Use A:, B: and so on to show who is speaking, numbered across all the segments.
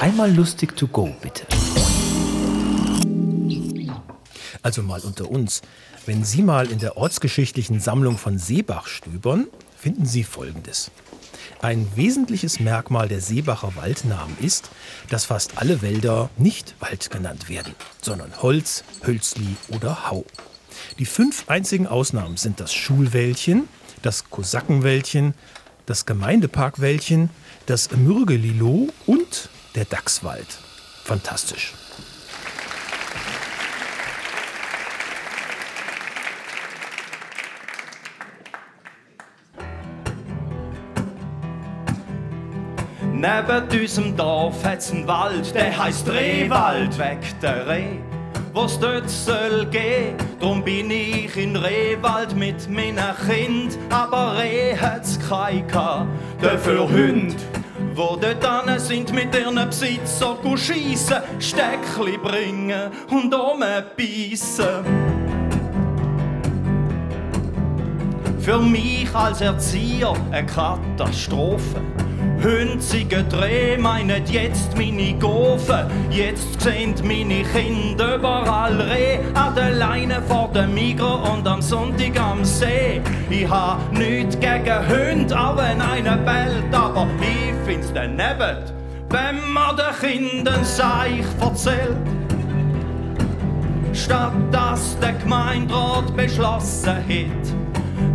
A: Einmal lustig to go, bitte. Also mal unter uns. Wenn Sie mal in der ortsgeschichtlichen Sammlung von Seebach stöbern, finden Sie Folgendes. Ein wesentliches Merkmal der Seebacher Waldnamen ist, dass fast alle Wälder nicht Wald genannt werden, sondern Holz, Hölzli oder Hau. Die fünf einzigen Ausnahmen sind das Schulwäldchen, das Kosakenwäldchen, das Gemeindeparkwäldchen, das Mürgelilo und der Dachswald. Fantastisch.
B: Neben unserem Dorf hat's einen Wald, der heißt Rehwald, weg der Reh, was dort soll gehen. Drum bin ich in Rehwald mit meinen Kind, aber Reh hat's kein dafür Hund. Wo dort an sind mit ihren Besitzer schiessen, Steckli bringen und beißen. Für mich als Erzieher eine Katastrophe. Hünzige Dreh meinen jetzt meine Gofen. Jetzt sehen meine Kinder überall Reh. An der Leine vor dem Migro und am Sonntag am See. Ich ha nichts gegen Hund, auch wenn einer bellt. Aber ich find's daneben, wenn man den Kindern Seich erzählt. Statt dass der Gemeinderat beschlossen hat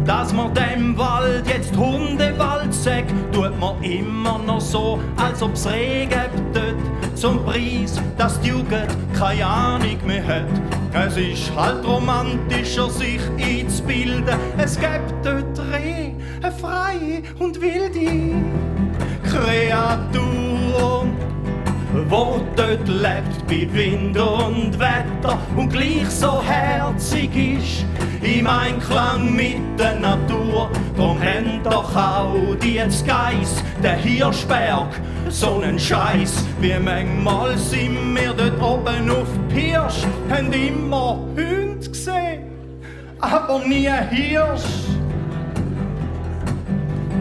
B: dass man dem Wald jetzt Hundewald sagt, tut man immer noch so, als ob's regnet dort. Zum Preis, dass die Jugend keine Ahnung mehr hat. Es ist halt romantischer, sich einzubilden. Es gibt dort Reh, eine freie und wilde Kreatur wo dort lebt bei Wind und Wetter und gleich so herzig ist im Einklang mit der Natur. Drum haben doch auch die Geiss, der Hirschberg, so nen Scheiß. Wie manchmal sind wir dort oben auf Pirsch, haben immer Hund gesehen, aber nie Hirsch.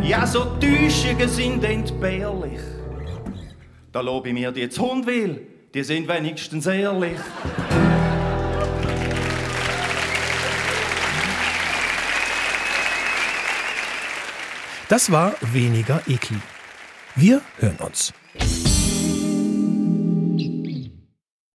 B: Ja, so Täuschungen sind entbehrlich. Da lobe ich mir die jetzt Hund will, die sind wenigstens ehrlich.
A: Das war weniger eklig. Wir hören uns.